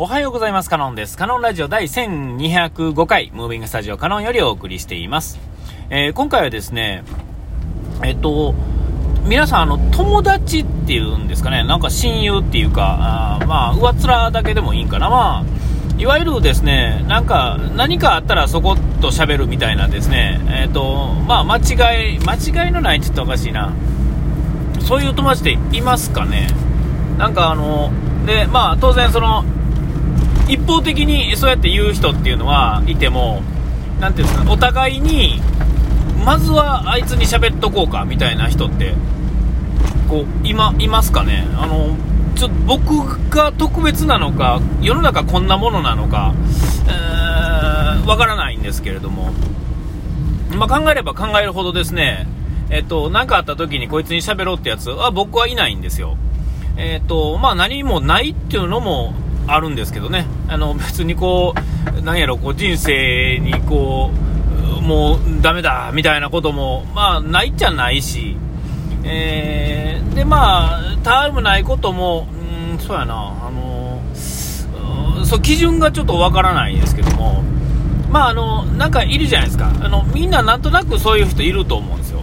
おはようございます。カノンです。カノンラジオ第1205回、ムービングスタジオカノンよりお送りしています。えー、今回はですね、えっと、皆さん、あの、友達っていうんですかね、なんか親友っていうか、あまあ、上っ面だけでもいいんかな。まあ、いわゆるですね、なんか、何かあったらそこと喋るみたいなですね、えっ、と、まあ、間違い、間違いのないって言ったおかしいな。そういう友達っていますかねなんかあの、で、まあ、当然その、一方的にそうやって言う人っていうのはいても、なていうんですか、お互いに、まずはあいつに喋っとこうかみたいな人って、こう、今、いますかね。あの、ちょっと僕が特別なのか、世の中こんなものなのか、えー、わからないんですけれども、まあ、考えれば考えるほどですね、えっと、何かあった時にこいつに喋ろうってやつは僕はいないんですよ。えっと、まあ何もないっていうのもあるんですけどね、あの別にこう、なんやろ、こう人生にこう、もうダメだみたいなことも、まあ、ないっちゃないし、えー、で、まあ、たわいもないことも、うん、そうやな、あのそう基準がちょっとわからないですけども、まあ、あの、なんかいるじゃないですか、あのみんななんとなくそういう人いると思うんですよ。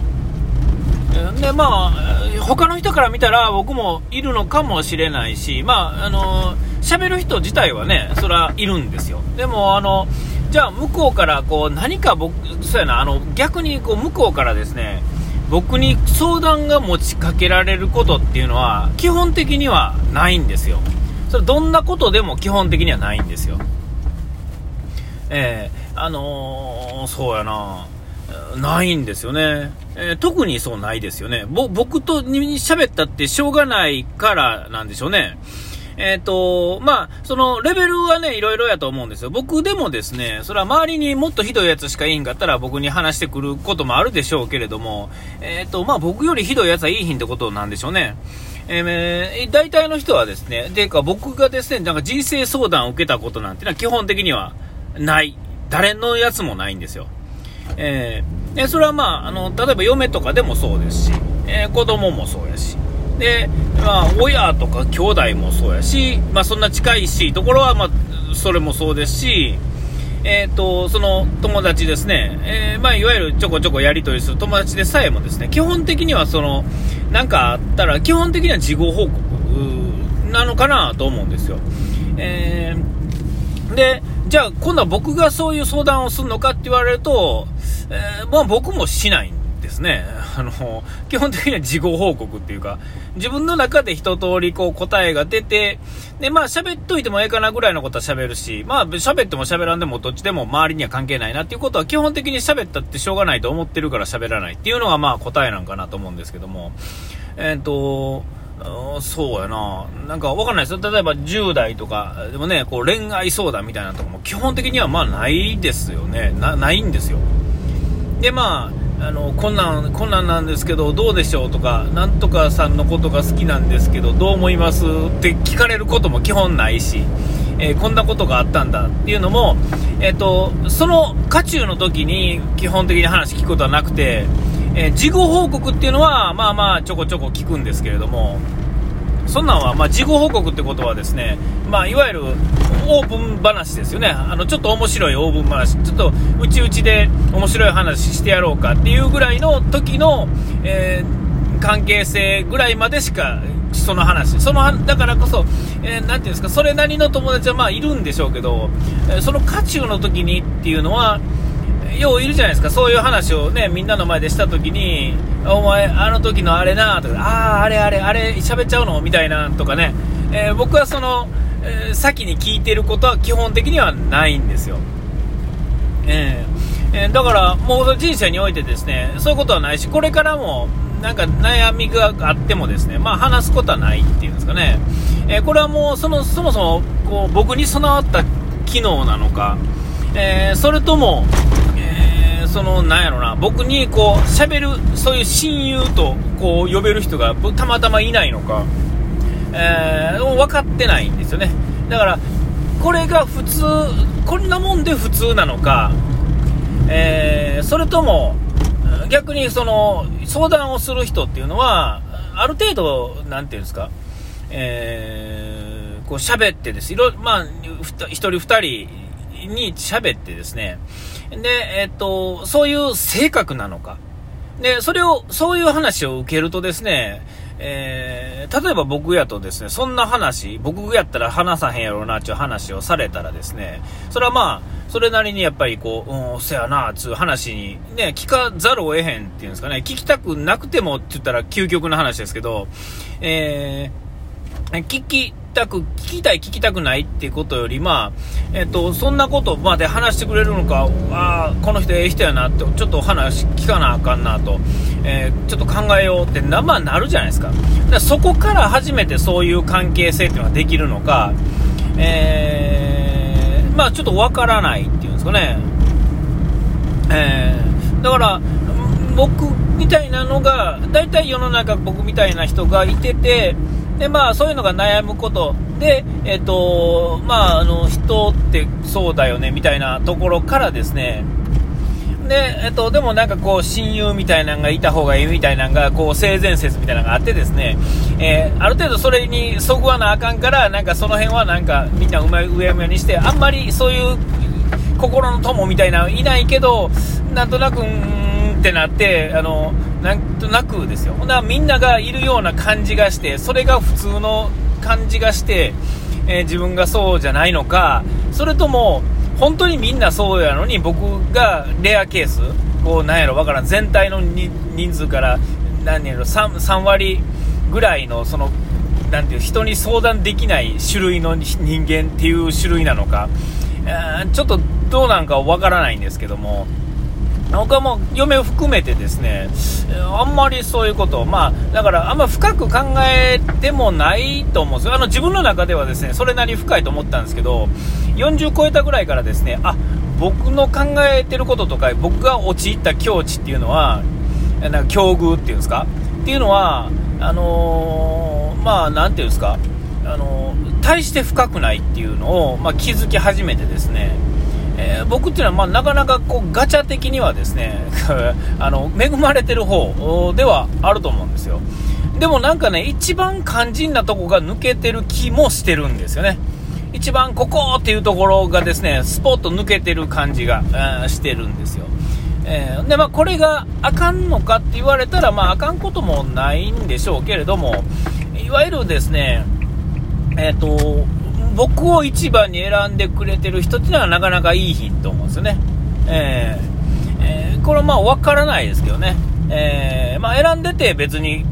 で、まあ、他の人から見たら僕もいるのかもしれないし、まあ、あの喋る人自体はね、それはいるんですよ。でも、あの、じゃあ向こうからこう何か僕、そうやな、あの、逆にこう向こうからですね、僕に相談が持ちかけられることっていうのは、基本的にはないんですよ。それどんなことでも基本的にはないんですよ。えー、あのー、そうやな、ないんですよね。えー、特にそうないですよね。僕とに喋ったってしょうがないからなんでしょうね。えっ、ー、と、まあ、その、レベルはね、いろいろやと思うんですよ。僕でもですね、それは周りにもっとひどいやつしかいいんかったら僕に話してくることもあるでしょうけれども、えっ、ー、と、まあ、僕よりひどいやつはいいひんってことなんでしょうね。えー、大体の人はですね、ていうか僕がですね、なんか人生相談を受けたことなんてのは基本的にはない。誰のやつもないんですよ。えー、それはまあ、あの、例えば嫁とかでもそうですし、えー、子供もそうやし、で、まあ、親とか兄弟もそうやし、まあ、そんな近いし、ところは、まあ、それもそうですし、え、ー、と、その友達ですね、えー、まあ、いわゆるちょこちょこやり取りする友達でさえもですね、基本的にはその、なんかあったら、基本的には事後報告なのかなと思うんですよ。えー、で、じゃあ今度は僕がそういう相談をするのかって言われると、えー、まあ僕もしないですね。あの、基本的には事後報告っていうか、自分の中で一通りこう答えが出て、で、まあ喋っといてもええかなぐらいのことは喋るし、まあ喋っても喋らんでもどっちでも周りには関係ないなっていうことは基本的に喋ったってしょうがないと思ってるから喋らないっていうのがまあ答えなんかなと思うんですけども、えっ、ー、と、そうやな。なんかわかんないですよ。例えば10代とか、でもね、こう恋愛相談みたいなとこも基本的にはまあないですよね。な、ないんですよ。で、まあ、あの、こんなん、こんなんですけど、どうでしょうとか、なんとかさんのことが好きなんですけど、どう思います？って聞かれることも基本ないし、えー、こんなことがあったんだっていうのも、えっ、ー、と、その渦中の時に基本的に話聞くことはなくて、えー、事後報告っていうのは、まあまあちょこちょこ聞くんですけれども、そんなんは、まあ、事後報告ってことはですね、まあ、いわゆるオープン話ですよね。あの、ちょっと面白いオープン話、ちょっとうちうちで面白い話してやろうかっていうぐらいの時の、えー、関係性ぐらいまでしか、その話、その、だからこそ、えー、ていうんですか、それなりの友達はまあいるんでしょうけど、その渦中の時にっていうのは、よういるじゃないですか、そういう話をね、みんなの前でしたときに、お前、あの時のあれなとか、ああ、あれあれ、あれ、喋っちゃうの？みたいなとかね、えー、僕はその、えー、先に聞いてることは基本的にはないんですよ。えー、えー、だから、もう人生においてですね、そういうことはないし、これからも、なんか悩みがあってもですね、まあ話すことはないっていうんですかね、えこれはもうその、そもそもこう僕に備わった機能なのか、えそれとも、その、なんやろな、僕にこう、喋る、そういう親友とこう、呼べる人がたまたまいないのか、えー、分かってないんですよね。だから、これが普通、こんなもんで普通なのか、えー、それとも、逆にその、相談をする人っていうのは、ある程度、なんていうんですか、えー、こう喋ってです。いろ、まあ、一人二人に喋ってですね。で、えっと、そういう性格なのか。で、それを、そういう話を受けるとですね、えー、例えば僕やとですね、そんな話、僕やったら話さへんやろうなっていう話をされたらですね、それはまあ、それなりにやっぱりこう、うん、せやな、つう話にね、聞かざるを得へんっていうんですかね、聞きたくなくてもって言ったら究極の話ですけど、えー、聞きたく、聞きたい、聞きたくないっていうことより、まあ、えっと、そんなことまで話してくれるのか、あ、この人ええ人やなって、ちょっと話聞かなあかんなと、えー、ちょっと考えようってな、まあ、なるじゃないですか。かそこから初めてそういう関係性っていうのができるのか、えー、まあ、ちょっとわからないっていうんですかね。えー、だから、僕みたいなのが、大体世の中僕みたいな人がいてて、で、まあ、そういうのが悩むことで、えっ、と、まあ、あの、人ってそうだよね、みたいなところからですね、で、えっと、でもなんかこう、親友みたいなのがいた方がいいみたいなのが、こう、性善説みたいなのがあってですね、えー、ある程度それにそぐわなあかんから、なんかその辺はなんか、みんなうまいうやむやにして、あんまりそういう心の友みたいなのいないけど、なんとなく、ってなって、あの、なんとなくですよ。ほなみんながいるような感じがして、それが普通の感じがして、えー、自分がそうじゃないのか、それとも、本当にみんなそうやのに、僕がレアケース、こう、なんやろ、わからん、全体の人数から、何やろ3、3割ぐらいの、その、なんていう、人に相談できない種類の人間っていう種類なのか、えー、ちょっとどうなんかわからないんですけども、僕はも嫁を含めてですね、あんまりそういうことまあ、だからあんま深く考えてもないと思うんですよ。あの自分の中ではですね、それなり深いと思ったんですけど、40超えたぐらいからですね、あ、僕の考えてることとか、僕が陥った境地っていうのは、なんか境遇っていうんですか？っていうのは、あのー、まあ、なんていうんですか、あのー、大して深くないっていうのを、まあ、気づき始めてですね、えー、僕っていうのは、まあ、なかなかこうガチャ的にはですね あの恵まれてる方ではあると思うんですよ。でもなんかね一番肝心なとこが抜けてる気もしてるんですよね。一番ここっていうところがですねスポッと抜けてる感じが、えー、してるんですよ。えー、でまあ、これがあかんのかって言われたら、まあ、あかんこともないんでしょうけれども、いわゆるですね、えっ、ー、と、僕を一番に選んでくれてる人っていうのはなかなかいい日と思うんですよね。えー、えー、これはまあ分からないですけどね。えー、まあ、選んでて別に、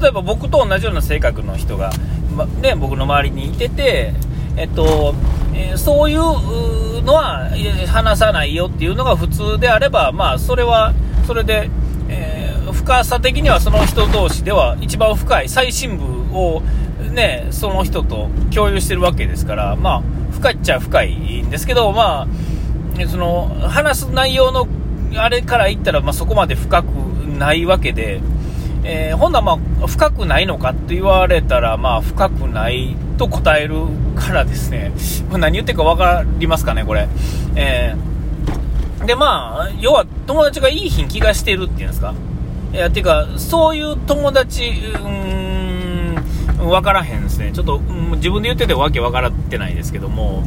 例えば僕と同じような性格の人が、ま、ね、僕の周りにいてて、えっと、えー、そういうのは話さないよっていうのが普通であれば、まあ、それは、それで、えー、深さ的にはその人同士では一番深い最深部をね、その人と共有してるわけですから、まあ、深いっちゃ深いんですけど、まあ、その、話す内容の、あれから言ったら、まあ、そこまで深くないわけで、えー、ほんなら、深くないのかって言われたら、まあ、深くないと答えるからですね、何言ってるか分かりますかね、これ。えー、で、まあ、要は、友達がいい品気がしてるっていうんですか。いや、ていうか、そういう友達、うん分からへんですね。ちょっと、う、自分で言っててわけ分からってないですけども、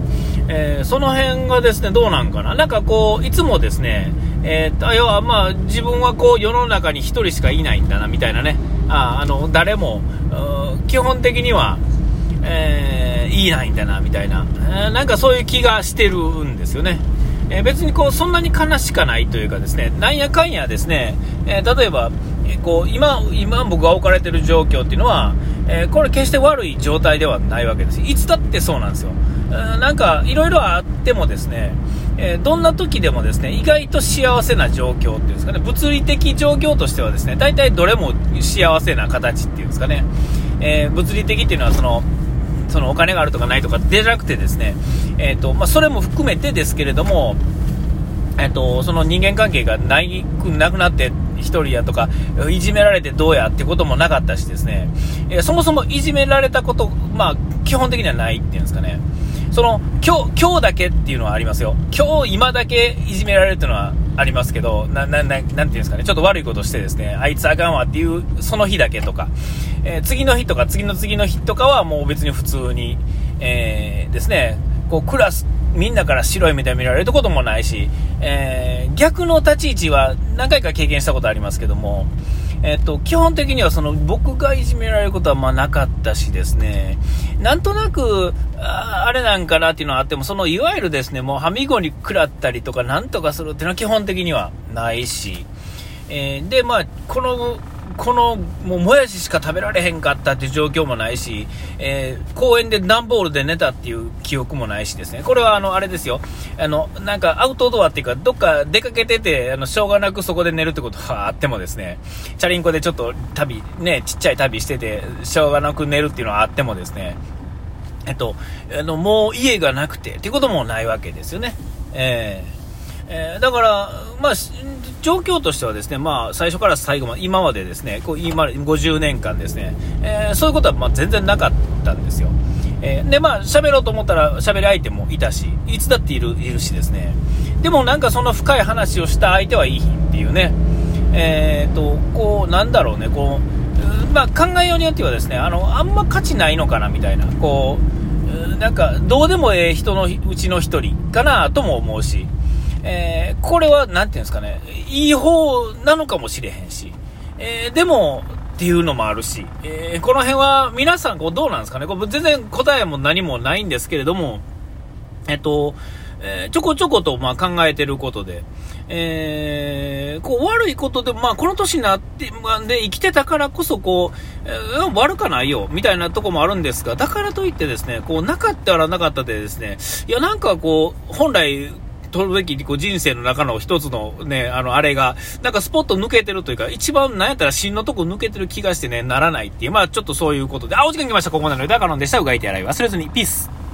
えー、その辺がですね、どうなんかな。なんかこう、いつもですね、えー、要はまあ、自分はこう、世の中に1人しかいないんだな、みたいなね。ああの、誰も、基本的には、えー、いないんだな、みたいな、えー、なんかそういう気がしてるんですよね。え、別にこう、そんなに悲しかないというかですね、なんやかんやですね、え例えば、こう今今僕が置かれてる状況っていうのは、えー、これ決して悪い状態ではないわけです。いつだってそうなんですよ。なんか、いろいろあってもですね、えー、どんな時でもですね、意外と幸せな状況っていうんですかね、物理的状況としてはですね、大体どれも幸せな形っていうんですかね、えー、物理的っていうのはその、そのお金があるとかないとかでなくてですね、えーとまあ、それも含めてですけれども、えっと、その人間関係がないくなくなって1人やとか、いじめられてどうやってこともなかったしですね、え、そもそもいじめられたこと、まあ、基本的にはないっていうんですかね。その、今日、今日だけっていうのはありますよ。今日、今だけいじめられるっていうのはありますけど、な、な、ななんていうんですかね、ちょっと悪いことしてですね、あいつあかんわっていう、その日だけとか、えー、次の日とか次の次の日とかはもう別に普通に、えー、ですね、こう、クラス、みんなから白い目で見られることもないし、えー、逆の立ち位置は何回か経験したことありますけども、えっと、基本的にはその僕がいじめられることはまあなかったしですね、なんとなく、ああれなんかなっていうのはあっても、そのいわゆるですね、もうはみごに食らったりとかなんとかするっていうのは基本的にはないし、えー、で、まあ、このこの、もう、もやししか食べられへんかったっていう状況もないし、えー、公園で段ボールで寝たっていう記憶もないしですね。これは、あの、あれですよ。あの、なんか、アウトドアっていうか、どっか出かけてて、あの、しょうがなくそこで寝るってことは あってもですね、チャリンコでちょっと旅、ね、ちっちゃい旅してて、しょうがなく寝るっていうのはあってもですね、えっと、あの、もう家がなくてっていうこともないわけですよね。えーえー、だから、まあ、状況としてはですね、まあ、最初から最後まで、今までですね、こう今50年間ですね、えー、そういうことはま全然なかったんですよ。えー、で、まあ、喋ろうと思ったら喋る相手もいたし、いつだっているいるしですね、でもなんかその深い話をした相手はいいっていうね、えーと、こう、なんだろうね、こう、まあ、考えようによってはですね、あの、あんま価値ないのかなみたいな、こう、なんか、どうでもええ人のうちの一人かなとも思うし、えー、これは、なんていうんですかね、いい方なのかもしれへんし、えー、でも、っていうのもあるし、えー、この辺は皆さんこうどうなんですかねこれ全然答えも何もないんですけれども、えっと、えー、ちょこちょことまあ考えてることで、えー、こう悪いことで、まあ、この年になって、まあ、で生きてたからこそこう、えー、悪かないよみたいなとこもあるんですが、だからといってですね、こうなかったらなかったでですね、いやなんかこう、本来取るべきこう人生の中の一つのね、あの、あれが、なんかスポット抜けてるというか、一番なんやったら芯のとこ抜けてる気がしてね、ならないっていう、まあちょっとそういうことで、あ、お時間来ました、ここまでの歌かのんでした。うがいて洗い忘れずに、ピース。